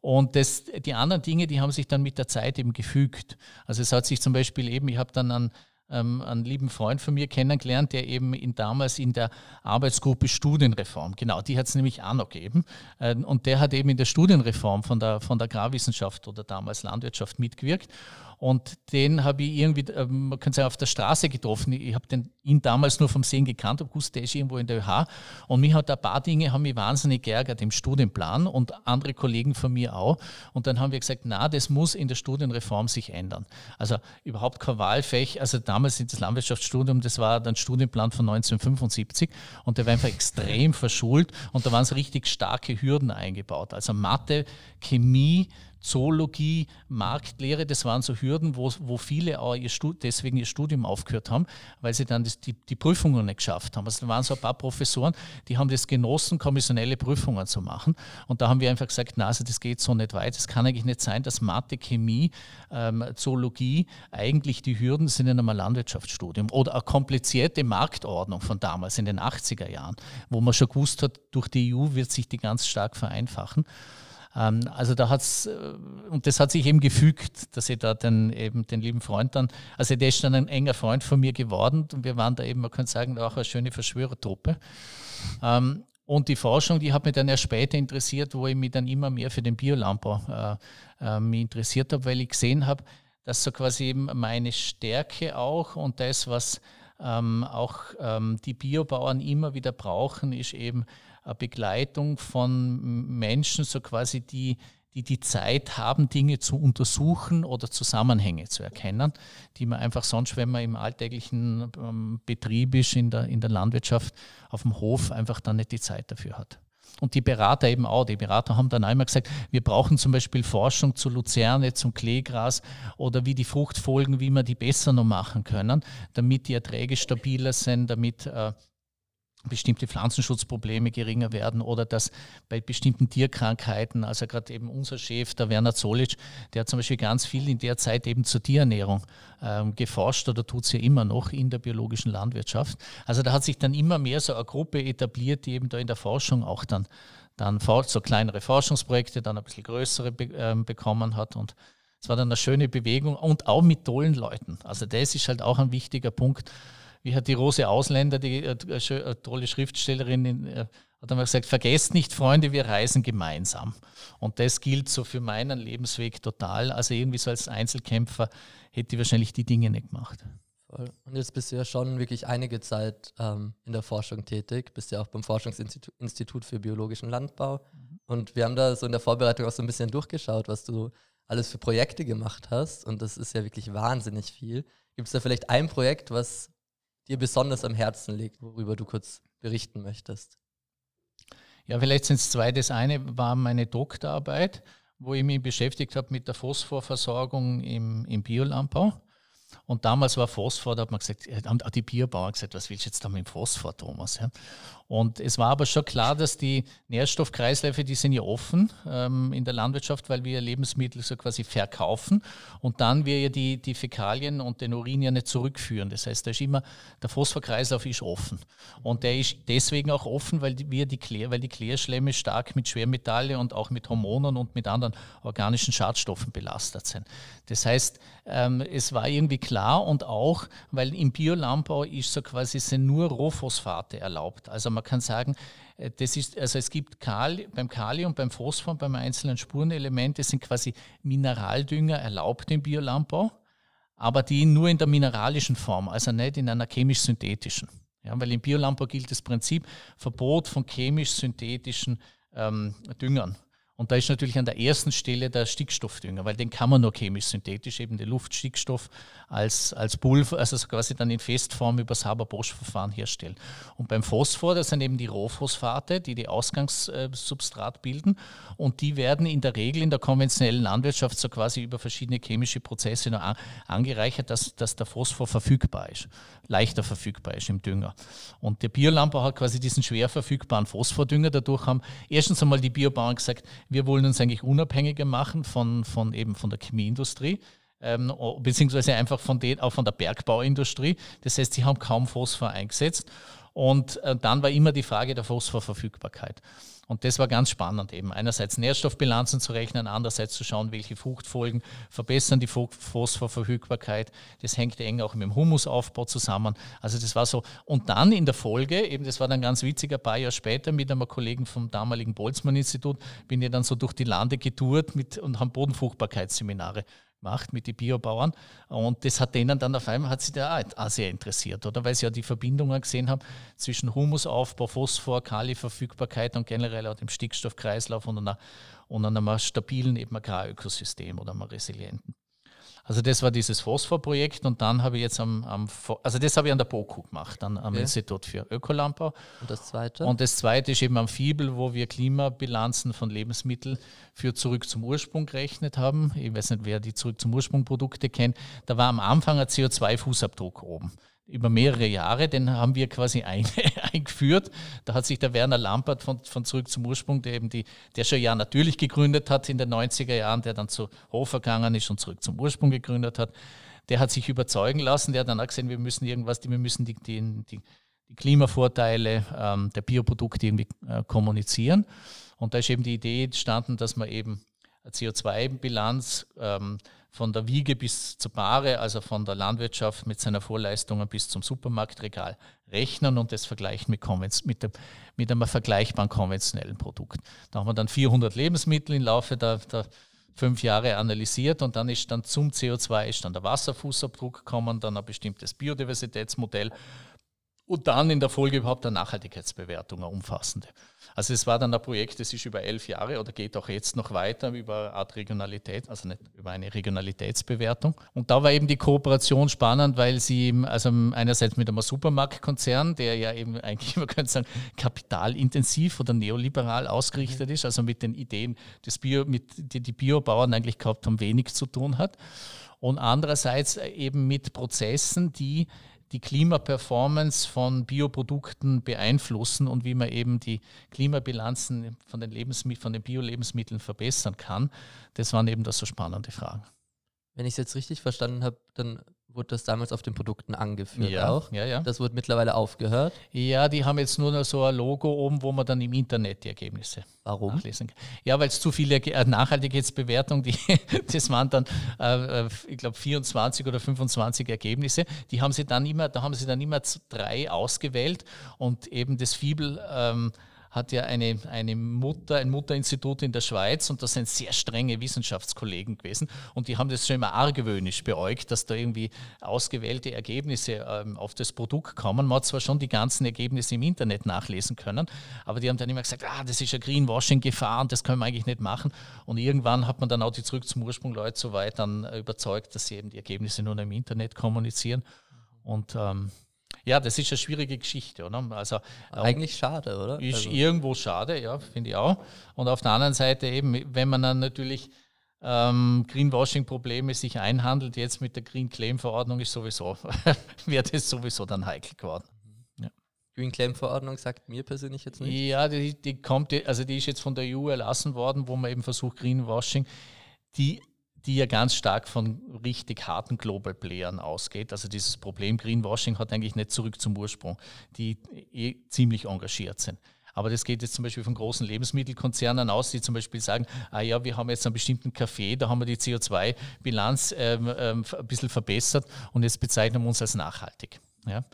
Und das, die anderen Dinge, die haben sich dann mit der Zeit eben gefügt. Also es hat sich zum Beispiel eben, ich habe dann an ähm, einen lieben Freund von mir kennengelernt, der eben in, damals in der Arbeitsgruppe Studienreform, genau, die hat es nämlich auch noch gegeben. Äh, und der hat eben in der Studienreform von der, von der Agrarwissenschaft oder damals Landwirtschaft mitgewirkt. Und den habe ich irgendwie, ähm, man könnte sagen, auf der Straße getroffen. Ich habe ihn damals nur vom Sehen gekannt, habe gewusst, der ist irgendwo in der ÖH. Und mich hat ein paar Dinge haben mich wahnsinnig geärgert im Studienplan und andere Kollegen von mir auch. Und dann haben wir gesagt, na, das muss in der Studienreform sich ändern. Also überhaupt kein Wahlfach. Also damals in das Landwirtschaftsstudium, das war dann Studienplan von 1975 und der war einfach extrem <laughs> verschult und da waren so richtig starke Hürden eingebaut. Also Mathe, Chemie, Zoologie, Marktlehre, das waren so Hürden, wo, wo viele auch ihr deswegen ihr Studium aufgehört haben, weil sie dann das, die, die Prüfungen nicht geschafft haben. Also da waren so ein paar Professoren, die haben das genossen, kommissionelle Prüfungen zu machen. Und da haben wir einfach gesagt, na, also das geht so nicht weit. Es kann eigentlich nicht sein, dass Mathe, Chemie, ähm, Zoologie eigentlich die Hürden sind in einem Landwirtschaftsstudium. Oder eine komplizierte Marktordnung von damals in den 80er Jahren, wo man schon gewusst hat, durch die EU wird sich die ganz stark vereinfachen. Ähm, also da hat es, äh, und das hat sich eben gefügt, dass ich da den, eben den lieben Freund dann, also der ist dann ein enger Freund von mir geworden und wir waren da eben, man könnte sagen, auch eine schöne Verschwörertruppe. Ähm, und die Forschung, die hat mich dann erst später interessiert, wo ich mich dann immer mehr für den Biolandbau äh, äh, mich interessiert habe, weil ich gesehen habe, dass so quasi eben meine Stärke auch und das, was ähm, auch ähm, die Biobauern immer wieder brauchen, ist eben Begleitung von Menschen, so quasi die, die die Zeit haben, Dinge zu untersuchen oder Zusammenhänge zu erkennen, die man einfach sonst, wenn man im alltäglichen ähm, Betrieb ist, in der, in der Landwirtschaft, auf dem Hof, einfach dann nicht die Zeit dafür hat. Und die Berater eben auch. Die Berater haben dann einmal gesagt, wir brauchen zum Beispiel Forschung zu Luzerne, zum Kleegras oder wie die Fruchtfolgen, wie wir die besser noch machen können, damit die Erträge stabiler sind, damit äh, bestimmte Pflanzenschutzprobleme geringer werden oder dass bei bestimmten Tierkrankheiten, also gerade eben unser Chef, der Werner Zolic, der hat zum Beispiel ganz viel in der Zeit eben zur Tierernährung ähm, geforscht oder tut es ja immer noch in der biologischen Landwirtschaft. Also da hat sich dann immer mehr so eine Gruppe etabliert, die eben da in der Forschung auch dann, dann so kleinere Forschungsprojekte, dann ein bisschen größere be ähm, bekommen hat und es war dann eine schöne Bewegung und auch mit tollen Leuten. Also das ist halt auch ein wichtiger Punkt wie hat die Rose Ausländer, die äh, eine tolle Schriftstellerin in, äh, hat er gesagt, vergesst nicht, Freunde, wir reisen gemeinsam. Und das gilt so für meinen Lebensweg total. Also irgendwie so als Einzelkämpfer hätte ich wahrscheinlich die Dinge nicht gemacht. Und jetzt bist du ja schon wirklich einige Zeit ähm, in der Forschung tätig, bist ja auch beim Forschungsinstitut für biologischen Landbau. Mhm. Und wir haben da so in der Vorbereitung auch so ein bisschen durchgeschaut, was du alles für Projekte gemacht hast. Und das ist ja wirklich wahnsinnig viel. Gibt es da vielleicht ein Projekt, was dir besonders am Herzen liegt, worüber du kurz berichten möchtest? Ja, vielleicht sind es zwei. Das eine war meine Doktorarbeit, wo ich mich beschäftigt habe mit der Phosphorversorgung im, im Biolandbau. Und damals war Phosphor, da hat man gesagt, haben die Bierbauern gesagt, was willst du jetzt da mit dem Phosphor, Thomas? Ja? Und es war aber schon klar, dass die Nährstoffkreisläufe, die sind ja offen ähm, in der Landwirtschaft, weil wir Lebensmittel so quasi verkaufen und dann wir ja die, die Fäkalien und den Urin ja nicht zurückführen. Das heißt, da ist immer, der Phosphorkreislauf ist offen. Und der ist deswegen auch offen, weil wir die, Klär, weil die Klärschlämme stark mit Schwermetalle und auch mit Hormonen und mit anderen organischen Schadstoffen belastet sind. Das heißt, ähm, es war irgendwie klar und auch, weil im Biolandbau ist so quasi sind nur Rohphosphate erlaubt. Also man kann sagen, äh, das ist, also es gibt Kali, beim Kalium, beim Phosphor, beim einzelnen Spurenelement, das sind quasi Mineraldünger erlaubt im Biolandbau, aber die nur in der mineralischen Form, also nicht in einer chemisch-synthetischen. Ja, weil im Biolandbau gilt das Prinzip Verbot von chemisch-synthetischen ähm, Düngern. Und da ist natürlich an der ersten Stelle der Stickstoffdünger, weil den kann man nur chemisch-synthetisch, eben den Luftstickstoff als, als Pulver, also quasi dann in Festform über das Haber-Bosch-Verfahren herstellen. Und beim Phosphor, das sind eben die Rohphosphate, die die Ausgangssubstrat bilden. Und die werden in der Regel in der konventionellen Landwirtschaft so quasi über verschiedene chemische Prozesse noch angereichert, dass, dass der Phosphor verfügbar ist, leichter verfügbar ist im Dünger. Und der Biolandbau hat quasi diesen schwer verfügbaren Phosphordünger. Dadurch haben erstens einmal die Biobauern gesagt, wir wollen uns eigentlich unabhängiger machen von, von eben von der Chemieindustrie. Ähm, beziehungsweise einfach von, den, auch von der Bergbauindustrie. Das heißt, sie haben kaum Phosphor eingesetzt. Und äh, dann war immer die Frage der Phosphorverfügbarkeit. Und das war ganz spannend eben. Einerseits Nährstoffbilanzen zu rechnen, andererseits zu schauen, welche Fruchtfolgen verbessern die Phosphorverfügbarkeit. Das hängt eng auch mit dem Humusaufbau zusammen. Also das war so. Und dann in der Folge, eben das war dann ganz witzig, ein paar Jahre später mit einem Kollegen vom damaligen Boltzmann-Institut, bin ich dann so durch die Lande getourt mit, und haben Bodenfruchtbarkeitsseminare macht mit den Biobauern. Und das hat denen dann auf einmal, hat sie da auch sehr interessiert, oder? Weil sie ja die Verbindungen gesehen haben zwischen Humusaufbau, Phosphor, Kaliverfügbarkeit und generell auch dem Stickstoffkreislauf und einer, und einem stabilen eben Agrarökosystem oder einem resilienten. Also das war dieses Phosphor-Projekt und dann habe ich jetzt am, am also das habe ich an der BOKU gemacht, dann am okay. Institut für Ökolandbau. Und das zweite? Und das zweite ist eben am Fibel, wo wir Klimabilanzen von Lebensmitteln für Zurück zum Ursprung gerechnet haben. Ich weiß nicht, wer die Zurück zum Ursprung Produkte kennt. Da war am Anfang ein CO2-Fußabdruck oben über mehrere Jahre, den haben wir quasi <laughs> ein, eingeführt. Da hat sich der Werner Lampert von, von Zurück zum Ursprung, der eben die, der schon ja natürlich gegründet hat in den 90er Jahren, der dann zu Hofer gegangen ist und Zurück zum Ursprung gegründet hat, der hat sich überzeugen lassen, der hat dann auch gesehen, wir müssen irgendwas, wir müssen die, die, die, die Klimavorteile ähm, der Bioprodukte irgendwie äh, kommunizieren. Und da ist eben die Idee entstanden, dass man eben eine CO2-Bilanz ähm, von der Wiege bis zur Bahre, also von der Landwirtschaft mit seiner Vorleistungen bis zum Supermarktregal rechnen und das vergleichen mit, mit, dem, mit einem vergleichbaren konventionellen Produkt. Da haben wir dann 400 Lebensmittel im Laufe der, der fünf Jahre analysiert und dann ist dann zum CO2 ist dann der Wasserfußabdruck gekommen, dann ein bestimmtes Biodiversitätsmodell und dann in der Folge überhaupt eine Nachhaltigkeitsbewertung, eine umfassende. Also es war dann ein Projekt, das ist über elf Jahre oder geht auch jetzt noch weiter über eine Art Regionalität, also nicht über eine Regionalitätsbewertung. Und da war eben die Kooperation spannend, weil sie also einerseits mit einem Supermarktkonzern, der ja eben <laughs> eigentlich, man könnte sagen, kapitalintensiv oder neoliberal ausgerichtet ist, also mit den Ideen des Bio, mit die die Biobauern eigentlich gehabt haben, wenig zu tun hat. Und andererseits eben mit Prozessen, die die Klimaperformance von Bioprodukten beeinflussen und wie man eben die Klimabilanzen von den, Lebensmitteln, von den Bio-Lebensmitteln verbessern kann. Das waren eben das so spannende Fragen. Wenn ich es jetzt richtig verstanden habe, dann wurde das damals auf den Produkten angeführt ja, auch. Ja, ja. Das wurde mittlerweile aufgehört. Ja, die haben jetzt nur noch so ein Logo oben, wo man dann im Internet die Ergebnisse Warum? nachlesen kann. Ja, weil es zu viele äh, Nachhaltigkeitsbewertungen, die, <laughs> das waren dann, äh, äh ich glaube, 24 oder 25 Ergebnisse. Die haben sie dann immer, da haben sie dann immer drei ausgewählt und eben das Fibel ähm, hat ja eine, eine Mutter, ein Mutterinstitut in der Schweiz und das sind sehr strenge Wissenschaftskollegen gewesen und die haben das schon immer argwöhnisch beäugt, dass da irgendwie ausgewählte Ergebnisse ähm, auf das Produkt kommen. Man hat zwar schon die ganzen Ergebnisse im Internet nachlesen können, aber die haben dann immer gesagt, ah, das ist ja Greenwashing-Gefahr und das können wir eigentlich nicht machen. Und irgendwann hat man dann auch die zurück zum Ursprung Leute so weit dann überzeugt, dass sie eben die Ergebnisse nur noch im Internet kommunizieren. Und ähm, ja, das ist eine schwierige Geschichte, oder? Also, Eigentlich schade, oder? Ist also. irgendwo schade, ja, finde ich auch. Und auf der anderen Seite eben, wenn man dann natürlich ähm, Greenwashing-Probleme sich einhandelt, jetzt mit der Green Claim-Verordnung ist sowieso, <laughs> wird es sowieso dann heikel geworden. Ja. Green Claim-Verordnung sagt mir persönlich jetzt nicht. Ja, die, die kommt, also die ist jetzt von der EU erlassen worden, wo man eben versucht, Greenwashing, die die ja ganz stark von richtig harten Global Playern ausgeht. Also dieses Problem Greenwashing hat eigentlich nicht zurück zum Ursprung, die eh ziemlich engagiert sind. Aber das geht jetzt zum Beispiel von großen Lebensmittelkonzernen aus, die zum Beispiel sagen, ah ja, wir haben jetzt einen bestimmten Kaffee, da haben wir die CO2-Bilanz ähm, ähm, ein bisschen verbessert und jetzt bezeichnen wir uns als nachhaltig. Ja?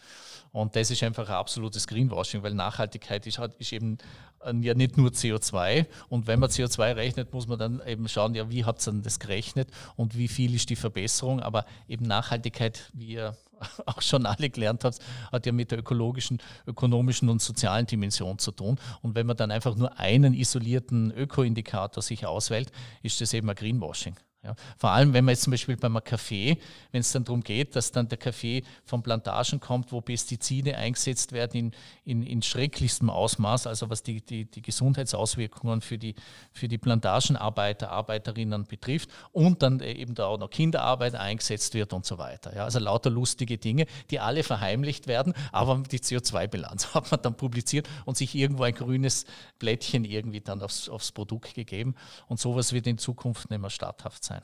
Und das ist einfach ein absolutes Greenwashing, weil Nachhaltigkeit ist, ist eben äh, ja nicht nur CO2. Und wenn man CO2 rechnet, muss man dann eben schauen, ja, wie hat es dann das gerechnet und wie viel ist die Verbesserung. Aber eben Nachhaltigkeit, wie ihr <laughs> auch schon alle gelernt habt, hat ja mit der ökologischen, ökonomischen und sozialen Dimension zu tun. Und wenn man dann einfach nur einen isolierten Öko-Indikator sich auswählt, ist das eben ein Greenwashing. Ja, vor allem, wenn man jetzt zum Beispiel beim Kaffee, wenn es dann darum geht, dass dann der Kaffee von Plantagen kommt, wo Pestizide eingesetzt werden in, in, in schrecklichstem Ausmaß, also was die, die, die Gesundheitsauswirkungen für die, für die Plantagenarbeiter, Arbeiterinnen betrifft und dann eben da auch noch Kinderarbeit eingesetzt wird und so weiter. Ja, also lauter lustige Dinge, die alle verheimlicht werden, aber die CO2-Bilanz <laughs> hat man dann publiziert und sich irgendwo ein grünes Blättchen irgendwie dann aufs, aufs Produkt gegeben und sowas wird in Zukunft nicht mehr statthaft sein.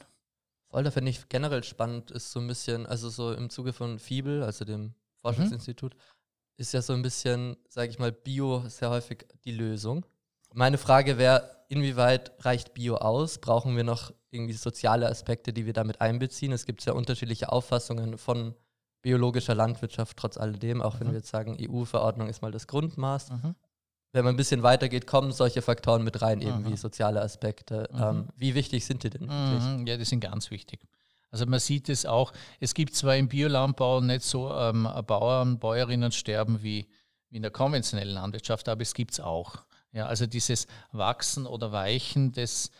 Voll, da finde ich generell spannend, ist so ein bisschen, also so im Zuge von FIBEL, also dem Forschungsinstitut, mhm. ist ja so ein bisschen, sage ich mal, Bio sehr häufig die Lösung. Meine Frage wäre, inwieweit reicht Bio aus? Brauchen wir noch irgendwie soziale Aspekte, die wir damit einbeziehen? Es gibt sehr unterschiedliche Auffassungen von biologischer Landwirtschaft trotz alledem, auch mhm. wenn wir jetzt sagen, EU-Verordnung ist mal das Grundmaß. Mhm wenn man ein bisschen weitergeht, kommen solche Faktoren mit rein, eben wie soziale Aspekte. Mhm. Ähm, wie wichtig sind die denn wirklich? Mhm, ja, die sind ganz wichtig. Also man sieht es auch, es gibt zwar im Biolandbau nicht so ähm, Bauern, Bäuerinnen sterben wie, wie in der konventionellen Landwirtschaft, aber es gibt es auch. Ja, also dieses Wachsen oder Weichen, das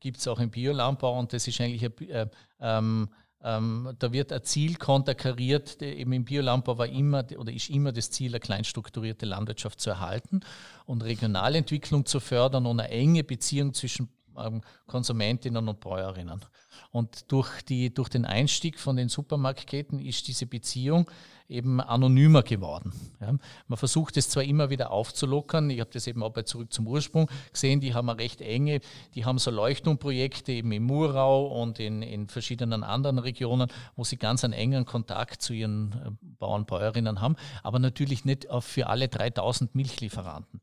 gibt es auch im Biolandbau und das ist eigentlich ein, äh, ähm, ähm, da wird ein Ziel konterkariert, eben im Biolandbau war immer oder ist immer das Ziel, eine kleinstrukturierte Landwirtschaft zu erhalten und regionale Entwicklung zu fördern und eine enge Beziehung zwischen ähm, Konsumentinnen und Bäuerinnen. Und durch, die, durch den Einstieg von den Supermarktketten ist diese Beziehung eben anonymer geworden. Ja. Man versucht es zwar immer wieder aufzulockern, ich habe das eben auch bei Zurück zum Ursprung gesehen, die haben eine recht enge, die haben so Leuchtturmprojekte eben im Murau und in, in verschiedenen anderen Regionen, wo sie ganz einen engen Kontakt zu ihren äh, Bauern, Bäuerinnen haben, aber natürlich nicht für alle 3000 Milchlieferanten.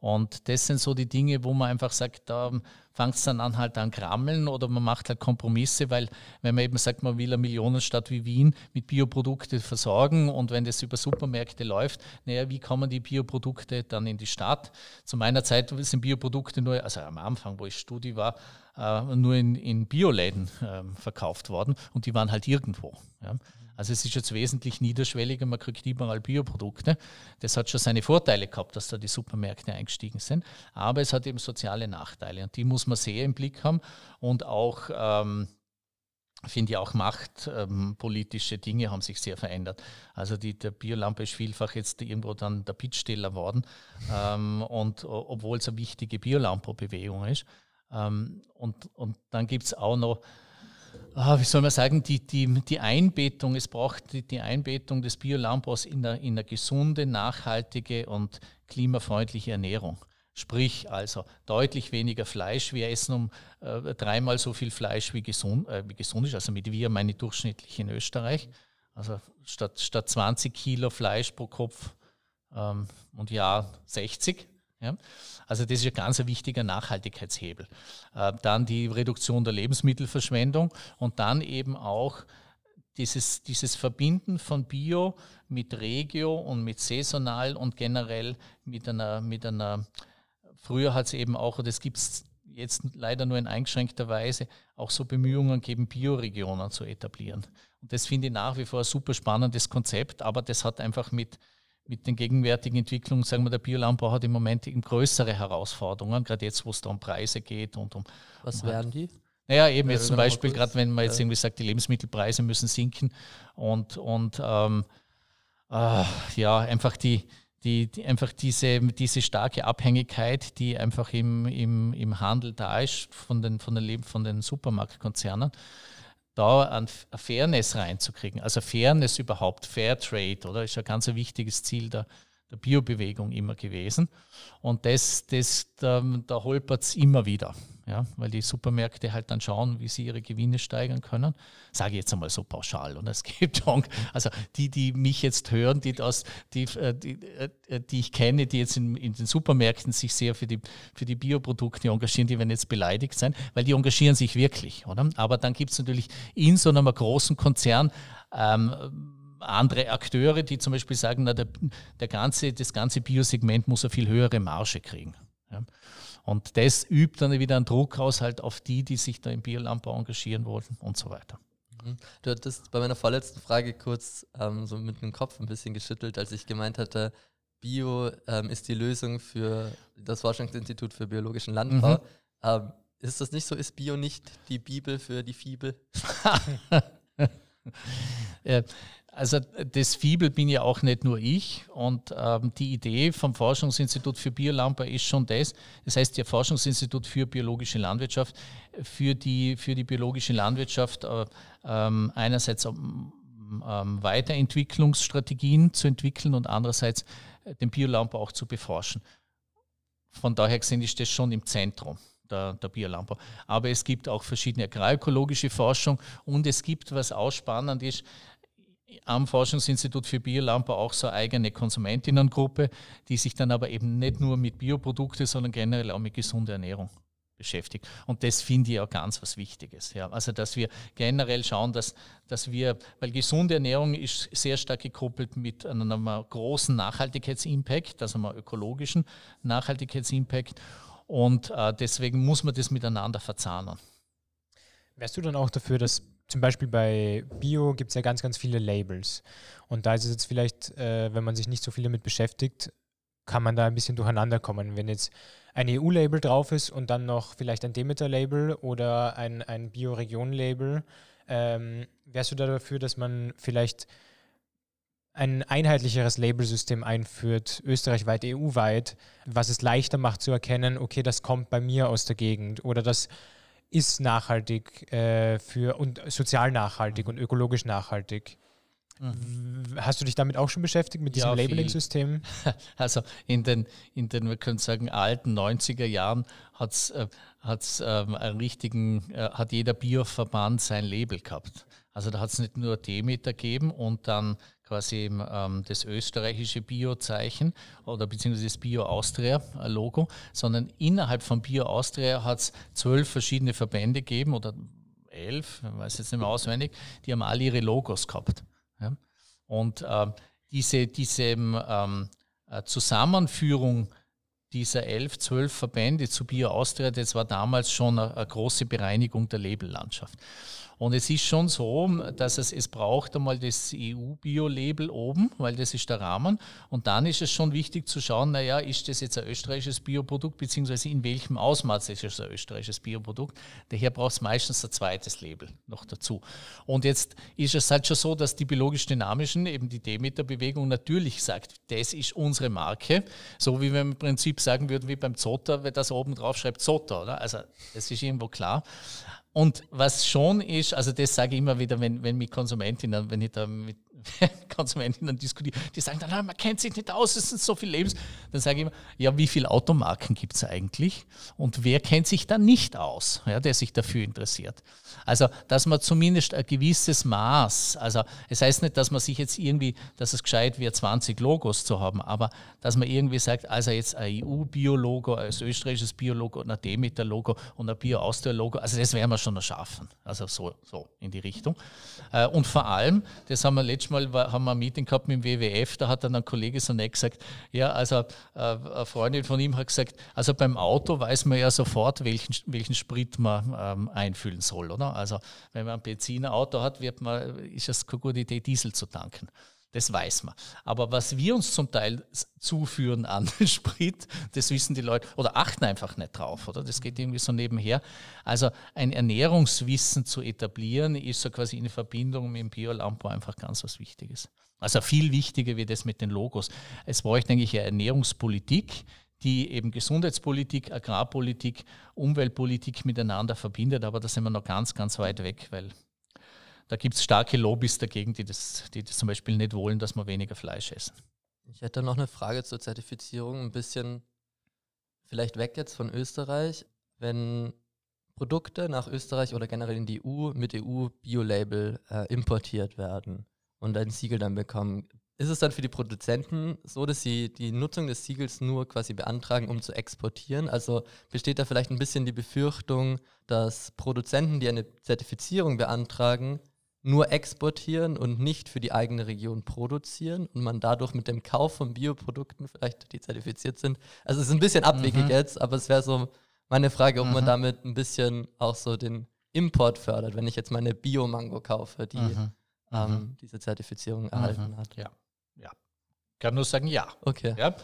Und das sind so die Dinge, wo man einfach sagt, da fängt es dann an halt an Krammeln oder man macht halt Kompromisse, weil wenn man eben sagt, man will eine Millionenstadt wie Wien mit Bioprodukte versorgen und wenn das über Supermärkte läuft, naja, wie kommen die Bioprodukte dann in die Stadt? Zu meiner Zeit sind Bioprodukte nur, also am Anfang, wo ich Studi war, äh, nur in, in Bioläden äh, verkauft worden und die waren halt irgendwo. Ja. Also es ist jetzt wesentlich niederschwelliger, man kriegt überall Bioprodukte. Das hat schon seine Vorteile gehabt, dass da die Supermärkte eingestiegen sind, aber es hat eben soziale Nachteile und die muss man sehr im Blick haben und auch ähm, finde ich auch machtpolitische ähm, Dinge haben sich sehr verändert. Also die, der Biolampe ist vielfach jetzt irgendwo dann der Bittsteller worden ähm, und obwohl es eine wichtige Biolampo-Bewegung ist. Ähm, und, und dann gibt es auch noch ah, wie soll man sagen, die, die, die Einbettung, es braucht die, die Einbettung des Biolandbaus in eine, in eine gesunde, nachhaltige und klimafreundliche Ernährung. Sprich also deutlich weniger Fleisch. Wir essen um äh, dreimal so viel Fleisch wie gesund, äh, wie gesund ist. Also mit wir meine durchschnittlich in Österreich. Also statt, statt 20 Kilo Fleisch pro Kopf ähm, und Jahr 60. Ja? Also das ist ein ganz wichtiger Nachhaltigkeitshebel. Äh, dann die Reduktion der Lebensmittelverschwendung und dann eben auch dieses, dieses Verbinden von Bio mit Regio und mit saisonal und generell mit einer, mit einer früher hat es eben auch, und das gibt es jetzt leider nur in eingeschränkter Weise, auch so Bemühungen geben, Bioregionen zu etablieren. Und das finde ich nach wie vor ein super spannendes Konzept, aber das hat einfach mit, mit den gegenwärtigen Entwicklungen, sagen wir, der Biolandbau hat im Moment eben größere Herausforderungen, gerade jetzt, wo es da um Preise geht und um. Was um wären halt die? Naja, eben jetzt zum Beispiel, gerade wenn man jetzt irgendwie sagt, die Lebensmittelpreise müssen sinken und, und ähm, äh, ja, einfach die, die, die, einfach diese, diese starke Abhängigkeit, die einfach im, im, im Handel da ist von den, von den, von den Supermarktkonzernen, da ein Fairness reinzukriegen. Also Fairness überhaupt, Fair Trade, oder? Ist ein ganz ein wichtiges Ziel der, der Biobewegung immer gewesen. Und das, das, da, da holpert es immer wieder ja, weil die Supermärkte halt dann schauen, wie sie ihre Gewinne steigern können. Sage ich jetzt einmal so pauschal. Und es gibt <laughs> also die, die mich jetzt hören, die, das, die, äh, die, äh, die ich kenne, die jetzt in, in den Supermärkten sich sehr für die, für die Bioprodukte engagieren, die werden jetzt beleidigt sein, weil die engagieren sich wirklich. Oder? Aber dann gibt es natürlich in so einem großen Konzern ähm, andere Akteure, die zum Beispiel sagen, na, der, der ganze, das ganze Biosegment muss eine viel höhere Marge kriegen. Ja. Und das übt dann wieder einen Druck aus halt auf die, die sich da im Biolandbau engagieren wollten und so weiter. Mhm. Du hattest bei meiner vorletzten Frage kurz ähm, so mit dem Kopf ein bisschen geschüttelt, als ich gemeint hatte, Bio ähm, ist die Lösung für das Forschungsinstitut für biologischen Landbau. Mhm. Ähm, ist das nicht so? Ist Bio nicht die Bibel für die Fibel? ja, <laughs> <laughs> also das Fibel bin ja auch nicht nur ich und ähm, die Idee vom Forschungsinstitut für Biolandbau ist schon das. Das heißt, der Forschungsinstitut für biologische Landwirtschaft, für die, für die biologische Landwirtschaft äh, ähm, einerseits ähm, ähm Weiterentwicklungsstrategien zu entwickeln und andererseits äh, den Biolandbau auch zu beforschen. Von daher gesehen ist das schon im Zentrum der, der Biolandbau. Aber es gibt auch verschiedene agroökologische Forschung und es gibt, was auch spannend ist, am Forschungsinstitut für Biolandbau auch so eine eigene Konsumentinnengruppe, die sich dann aber eben nicht nur mit Bioprodukten, sondern generell auch mit gesunder Ernährung beschäftigt. Und das finde ich auch ganz was Wichtiges. Ja. Also, dass wir generell schauen, dass, dass wir, weil gesunde Ernährung ist sehr stark gekoppelt mit einem großen Nachhaltigkeitsimpact, also einem ökologischen Nachhaltigkeitsimpact. Und äh, deswegen muss man das miteinander verzahnen. Wärst du dann auch dafür, dass zum Beispiel bei Bio gibt es ja ganz, ganz viele Labels. Und da ist es jetzt vielleicht, äh, wenn man sich nicht so viel damit beschäftigt, kann man da ein bisschen durcheinander kommen. Wenn jetzt ein EU-Label drauf ist und dann noch vielleicht ein Demeter-Label oder ein, ein Bioregion-Label, ähm, wärst du da dafür, dass man vielleicht ein einheitlicheres Labelsystem einführt, österreichweit, EU-weit, was es leichter macht zu erkennen, okay, das kommt bei mir aus der Gegend oder das ist nachhaltig äh, für und sozial nachhaltig und ökologisch nachhaltig. Mhm. Hast du dich damit auch schon beschäftigt, mit diesem ja, Labeling-System? <laughs> Also in den, in den, wir können sagen, alten 90er Jahren hat's, äh, hat's, ähm, einen richtigen, äh, hat jeder Bioverband sein Label gehabt. Also da hat es nicht nur Demeter gegeben und dann quasi ähm, das österreichische Bio-Zeichen oder beziehungsweise das Bio-Austria-Logo, sondern innerhalb von Bio-Austria hat es zwölf verschiedene Verbände gegeben oder elf, ich weiß jetzt nicht mehr auswendig, die haben alle ihre Logos gehabt. Ja? Und äh, diese, diese ähm, äh, Zusammenführung dieser elf, zwölf Verbände zu Bio Austria, das war damals schon eine, eine große Bereinigung der Labellandschaft. Und es ist schon so, dass es, es braucht einmal das EU-Bio-Label oben, weil das ist der Rahmen. Und dann ist es schon wichtig zu schauen, naja, ist das jetzt ein österreichisches Bioprodukt, beziehungsweise in welchem Ausmaß ist es ein österreichisches Bioprodukt. Daher braucht es meistens ein zweites Label noch dazu. Und jetzt ist es halt schon so, dass die biologisch-dynamischen, eben die Demeter-Bewegung natürlich sagt, das ist unsere Marke. So wie wir im Prinzip sagen würden, wie beim Zotter, wenn das oben drauf schreibt Zotter, oder? Also das ist irgendwo klar. Und was schon ist, also das sage ich immer wieder, wenn, wenn mit Konsumentinnen, wenn ich da mit <laughs> Konsumentinnen diskutiere, die sagen dann, ah, man kennt sich nicht aus, es sind so viele Lebens. Dann sage ich immer, ja, wie viele Automarken gibt es eigentlich? Und wer kennt sich da nicht aus, ja, der sich dafür interessiert? Also, dass man zumindest ein gewisses Maß, also es heißt nicht, dass man sich jetzt irgendwie, dass es gescheit wäre, 20 Logos zu haben, aber dass man irgendwie sagt, also jetzt ein EU-Bio-Logo, ein österreichisches Bio-Logo, ein Demeter-Logo und ein Bio-Austria-Logo, also das werden wir schon erschaffen. Also so, so in die Richtung. Äh, und vor allem, das haben wir letztes Mal war, haben wir ein Meeting gehabt mit dem WWF, da hat dann ein Kollege so nett gesagt, ja, also äh, eine Freundin von ihm hat gesagt, also beim Auto weiß man ja sofort, welchen, welchen Sprit man ähm, einfüllen soll, oder? Also wenn man ein Benzinauto hat, wird man, ist es keine gute Idee, Diesel zu tanken. Das weiß man. Aber was wir uns zum Teil zuführen an <laughs> Sprit, das wissen die Leute oder achten einfach nicht drauf, oder? Das geht irgendwie so nebenher. Also ein Ernährungswissen zu etablieren, ist so quasi in Verbindung mit dem Biolampo einfach ganz was Wichtiges. Also viel wichtiger wie das mit den Logos. Es bräuchte eigentlich eine Ernährungspolitik, die eben Gesundheitspolitik, Agrarpolitik, Umweltpolitik miteinander verbindet, aber da sind wir noch ganz, ganz weit weg, weil da gibt es starke Lobbys dagegen, die das, die das zum Beispiel nicht wollen, dass wir weniger Fleisch essen. Ich hätte noch eine Frage zur Zertifizierung, ein bisschen vielleicht weg jetzt von Österreich. Wenn Produkte nach Österreich oder generell in die EU mit EU-Bio-Label äh, importiert werden und ein Siegel dann bekommen, ist es dann für die Produzenten so, dass sie die Nutzung des Siegels nur quasi beantragen, um zu exportieren? Also besteht da vielleicht ein bisschen die Befürchtung, dass Produzenten, die eine Zertifizierung beantragen, nur exportieren und nicht für die eigene Region produzieren und man dadurch mit dem Kauf von Bioprodukten vielleicht, die zertifiziert sind. Also es ist ein bisschen abwegig mhm. jetzt, aber es wäre so meine Frage, ob mhm. man damit ein bisschen auch so den Import fördert, wenn ich jetzt meine Bio-Mango kaufe, die mhm. ähm, mhm. diese Zertifizierung mhm. erhalten hat. Ja, ja. Ich kann nur sagen, ja. Okay. Ja.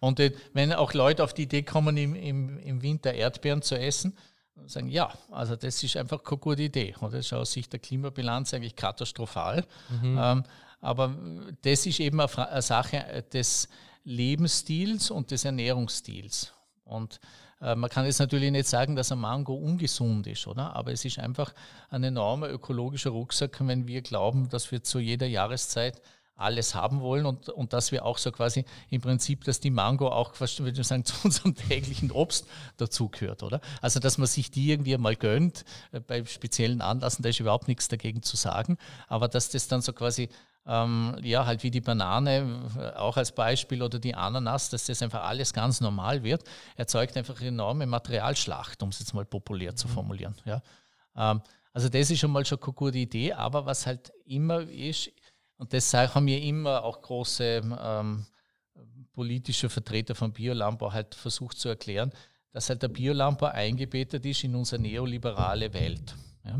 Und äh, wenn auch Leute auf die Idee kommen, im, im, im Winter Erdbeeren zu essen, und sagen, ja, also das ist einfach keine gute Idee. Oder? Das ist aus Sicht der Klimabilanz eigentlich katastrophal. Mhm. Ähm, aber das ist eben eine, eine, Sache des Lebensstils und des Ernährungsstils. Und äh, man kann jetzt natürlich nicht sagen, dass ein Mango ungesund ist, oder? Aber es ist einfach ein enormer ökologischer Rucksack, wenn wir glauben, dass wir zu jeder Jahreszeit alles haben wollen und, und dass wir auch so quasi im Prinzip, dass die Mango auch fast, würde ich sagen, <laughs> zu unserem täglichen Obst dazugehört, oder? Also, dass man sich die irgendwie mal gönnt, äh, bei speziellen Anlassen, da ist überhaupt nichts dagegen zu sagen, aber dass das dann so quasi ähm, ja, halt wie die Banane äh, auch als Beispiel oder die Ananas, dass das einfach alles ganz normal wird, erzeugt einfach eine enorme Materialschlacht, um es jetzt mal populär zu mhm. formulieren. Ja. Ähm, also das ist schon mal schon eine gute Idee, aber was halt immer ist, und das haben mir immer auch große ähm, politische Vertreter von Biolandbau halt versucht zu erklären, dass halt der Biolandbau eingebettet ist in unsere neoliberale Welt. Ja?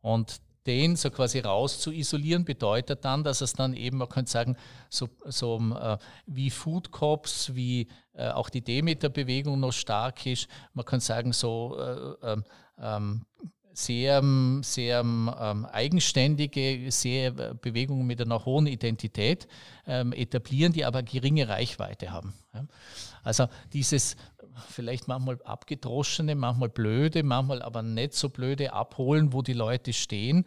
Und den so quasi raus zu isolieren, bedeutet dann, dass es dann eben, man könnte sagen, so, so äh, wie Food Cops, wie äh, auch die Demeter-Bewegung noch stark ist, man könnte sagen, so äh, ähm, ähm sehr, sehr ähm, eigenständige, sehr äh, Bewegungen mit einer hohen Identität ähm, etablieren, die aber geringe Reichweite haben. Ja. Also dieses vielleicht manchmal abgedroschene, manchmal blöde, manchmal aber nicht so blöde Abholen, wo die Leute stehen,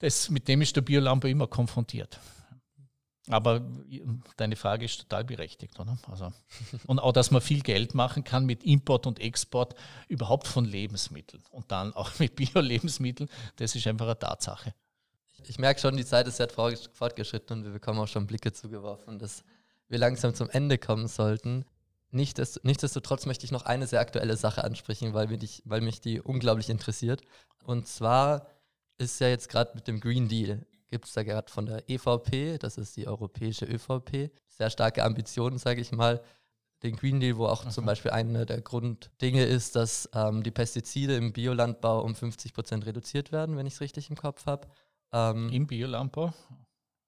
das, mit dem ist der Biolampe immer konfrontiert. Aber deine Frage ist total berechtigt, oder? Also, und auch, dass man viel Geld machen kann mit Import und Export überhaupt von Lebensmitteln und dann auch mit Bio-Lebensmitteln, das ist einfach eine Tatsache. Ich merke schon, die Zeit ist sehr fortgeschritten und wir bekommen auch schon Blicke zugeworfen, dass wir langsam zum Ende kommen sollten. Nichtsdestotrotz möchte ich noch eine sehr aktuelle Sache ansprechen, weil mich, weil mich die unglaublich interessiert. Und zwar ist ja jetzt gerade mit dem Green Deal gibt es da gerade von der EVP, das ist die europäische ÖVP, sehr starke Ambitionen, sage ich mal. Den Green Deal, wo auch mhm. zum Beispiel eine der Grunddinge ist, dass ähm, die Pestizide im Biolandbau um 50 Prozent reduziert werden, wenn ich es richtig im Kopf habe. Ähm, Im Biolandbau?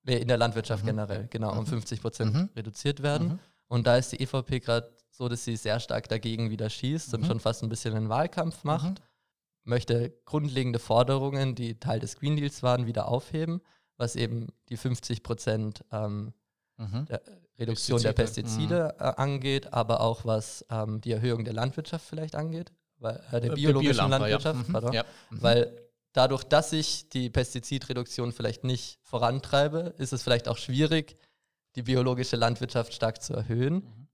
Nee, in der Landwirtschaft mhm. generell, genau, um 50 mhm. Prozent mhm. reduziert werden. Mhm. Und da ist die EVP gerade so, dass sie sehr stark dagegen wieder schießt und mhm. schon fast ein bisschen einen Wahlkampf macht möchte grundlegende Forderungen, die Teil des Green Deals waren, wieder aufheben, was eben die 50 Prozent ähm, mhm. der Reduktion Pestizide. der Pestizide mhm. äh, angeht, aber auch was ähm, die Erhöhung der Landwirtschaft vielleicht angeht, weil, äh, der biologischen der Landwirtschaft, ja. Mhm. Ja. Mhm. weil dadurch, dass ich die Pestizidreduktion vielleicht nicht vorantreibe, ist es vielleicht auch schwierig, die biologische Landwirtschaft stark zu erhöhen. Mhm.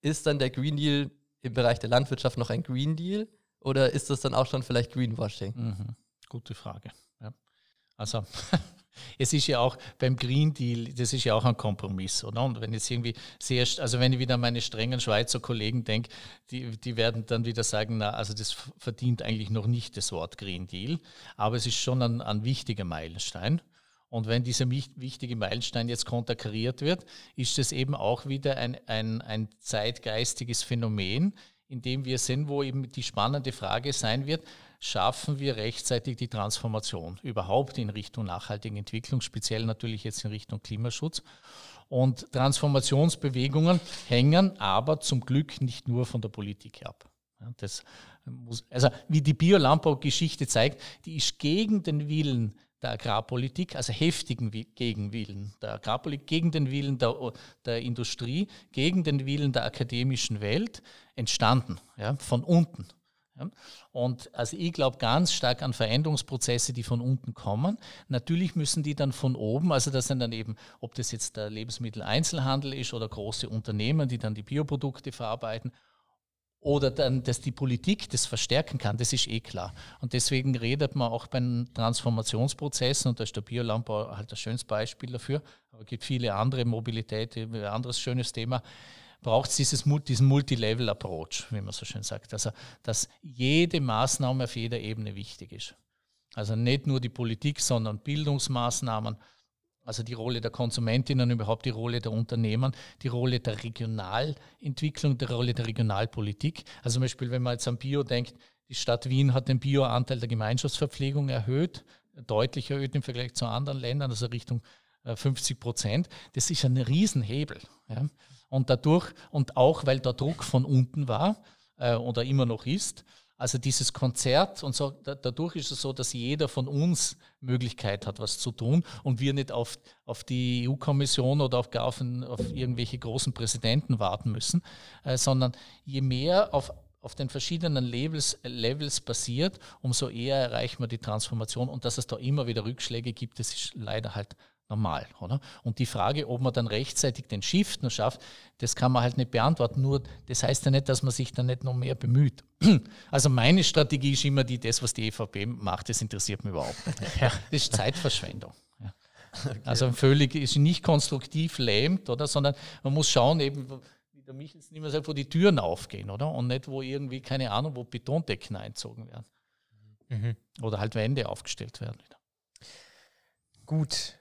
Ist dann der Green Deal im Bereich der Landwirtschaft noch ein Green Deal? Oder ist das dann auch schon vielleicht Greenwashing? Mhm. Gute Frage. Ja. Also <laughs> es ist ja auch beim Green Deal, das ist ja auch ein Kompromiss, oder? Und wenn jetzt irgendwie sehr, also wenn ich wieder an meine strengen Schweizer Kollegen denke, die, die werden dann wieder sagen, na, also das verdient eigentlich noch nicht das Wort Green Deal, aber es ist schon ein, ein wichtiger Meilenstein. Und wenn dieser wichtige Meilenstein jetzt konterkariert wird, ist es eben auch wieder ein, ein, ein zeitgeistiges Phänomen, in dem wir sind, wo eben die spannende Frage sein wird, schaffen wir rechtzeitig die Transformation überhaupt in Richtung nachhaltige Entwicklung, speziell natürlich jetzt in Richtung Klimaschutz. Und Transformationsbewegungen hängen aber zum Glück nicht nur von der Politik ab. Das muss, also wie die Biolandbau-Geschichte zeigt, die ist gegen den Willen der Agrarpolitik, also heftigen Gegenwillen der Agrarpolitik, gegen den Willen der, der Industrie, gegen den Willen der akademischen Welt entstanden, ja, von unten. Und also ich glaube ganz stark an Veränderungsprozesse, die von unten kommen. Natürlich müssen die dann von oben, also das sind dann eben, ob das jetzt der Lebensmitteleinzelhandel ist oder große Unternehmen, die dann die Bioprodukte verarbeiten oder dann, dass die Politik das verstärken kann, das ist eh klar. Und deswegen redet man auch bei Transformationsprozessen, und da ist der Biolandbau halt das schönste Beispiel dafür, aber es gibt viele andere Mobilität, ein anderes schönes Thema, braucht es dieses, diesen Multilevel-Approach, wie man so schön sagt. Also, dass jede Maßnahme auf jeder Ebene wichtig ist. Also nicht nur die Politik, sondern Bildungsmaßnahmen, also die Rolle der Konsumentinnen, überhaupt die Rolle der Unternehmen, die Rolle der Regionalentwicklung, die Rolle der Regionalpolitik. Also zum Beispiel, wenn man jetzt an Bio denkt, die Stadt Wien hat den Bioanteil der Gemeinschaftsverpflegung erhöht, deutlich erhöht im Vergleich zu anderen Ländern, also Richtung 50 äh, Prozent. Das ist ein Riesenhebel. Ja. Und dadurch, und auch weil der Druck von unten war äh, oder immer noch ist, also dieses Konzert und so, dadurch ist es so, dass jeder von uns Möglichkeit hat, was zu tun und wir nicht auf, auf die EU-Kommission oder auf, auf, auf, irgendwelche großen Präsidenten warten müssen, äh, sondern je mehr auf, auf den verschiedenen Levels, Levels passiert, umso eher erreichen wir die Transformation. Und dass es da immer wieder Rückschläge gibt, das ist leider halt normal, oder? Und die Frage, ob man dann rechtzeitig den Shift noch schafft, das kann man halt nicht beantworten. Nur das heißt ja nicht, dass man sich dann nicht noch mehr bemüht. <clears throat> Also meine Strategie ist immer die, das, was die EVP macht, das interessiert mich überhaupt nicht. Das ist Zeitverschwendung. Okay. Also völlig ist nicht konstruktiv lähmt, oder? Sondern man muss schauen, eben, wie der Michelsen immer sagt, wo die Türen aufgehen, oder? Und nicht, wo irgendwie, keine Ahnung, wo Betondecken einzogen werden. Mhm. Oder halt Wände aufgestellt werden. Wieder. Gut,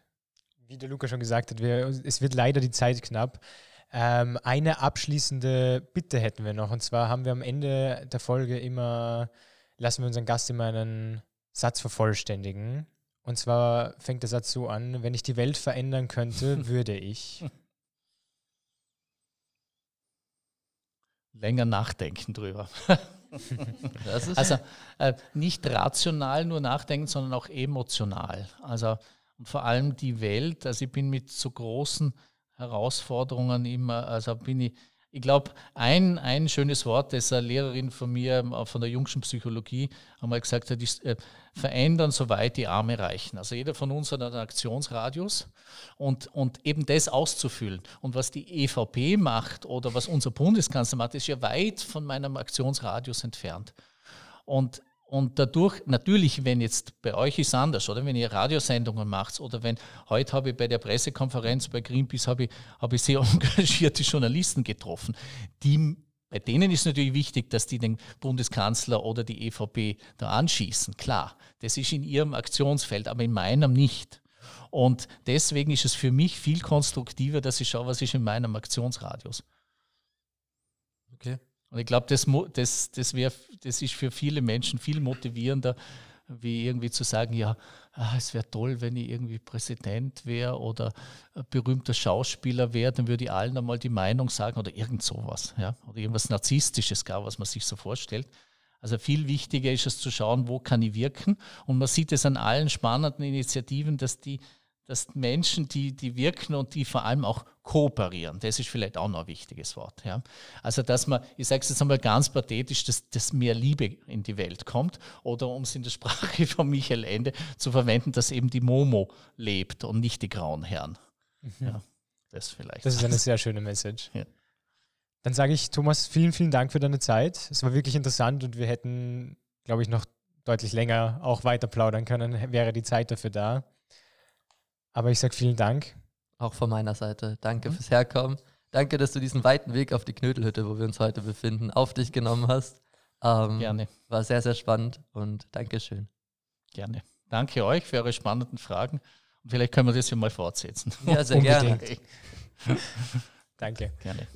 wie der Luca schon gesagt hat, wir, es wird leider die Zeit knapp. Ähm, eine abschließende Bitte hätten wir noch. Und zwar haben wir am Ende der Folge immer, lassen wir unseren Gast immer einen Satz vervollständigen. Und zwar fängt der Satz so an, wenn ich die Welt verändern könnte, <laughs> würde ich. <laughs> Länger nachdenken drüber. <laughs> also äh, nicht rational nur nachdenken, sondern auch emotional. Also und vor allem die Welt. Also ich bin mit so großen Herausforderungen immer, also bin ich, ich glaube, ein, ein schönes Wort, das eine Lehrerin von mir äh, von der jüngsten Psychologie einmal gesagt hat, ist äh, verändern, soweit die Arme reichen. Also jeder von uns hat einen Aktionsradius und, und eben das auszufüllen. Und was die EVP macht oder was unser Bundeskanzler macht, ist ja weit von meinem Aktionsradius entfernt. Und und dadurch, natürlich, wenn jetzt bei euch ist anders, oder wenn ihr Radiosendungen macht, oder wenn, heute habe ich bei der Pressekonferenz bei Greenpeace, habe ich, habe ich sehr <laughs> engagierte Journalisten getroffen, die bei denen ist natürlich wichtig, dass die den Bundeskanzler oder die EVP da anschießen. Klar, das ist in ihrem Aktionsfeld, aber in meinem nicht. Und deswegen ist es für mich viel konstruktiver, dass ich schaue, was ist in meinem Aktionsradius. Okay. Und ich glaube, das, das, das, das ist für viele Menschen viel motivierender, wie irgendwie zu sagen, ja, ah, es wäre toll, wenn ich irgendwie Präsident wäre oder berühmter Schauspieler wäre, dann würde ich allen einmal die Meinung sagen oder irgend sowas, ja, oder irgendwas Narzisstisches gar, was man sich so vorstellt. Also viel wichtiger ist es zu schauen, wo kann ich wirken. Und man sieht es an allen spannenden Initiativen, dass die dass Menschen, die, die wirken und die vor allem auch kooperieren, das ist vielleicht auch noch ein wichtiges Wort. Ja. Also, dass man, ich sage es jetzt einmal ganz pathetisch, dass, dass mehr Liebe in die Welt kommt oder um es in der Sprache <laughs> von Michael Ende zu verwenden, dass eben die Momo lebt und nicht die grauen Herren. Mhm. Ja, das vielleicht. Das ist eine <laughs> sehr schöne Message. Ja. Dann sage ich, Thomas, vielen, vielen Dank für deine Zeit. Es war wirklich interessant und wir hätten, glaube ich, noch deutlich länger auch weiter plaudern können, wäre die Zeit dafür da. Aber ich sage vielen Dank. Auch von meiner Seite. Danke mhm. fürs Herkommen. Danke, dass du diesen weiten Weg auf die Knödelhütte, wo wir uns heute befinden, auf dich genommen hast. Ähm, Gerne. War sehr, sehr spannend und Dankeschön. Gerne. Danke euch für eure spannenden Fragen Vielleicht können wir das ja mal fortsetzen. Ja, sehr <laughs> gerne. <laughs> Danke. Gerne.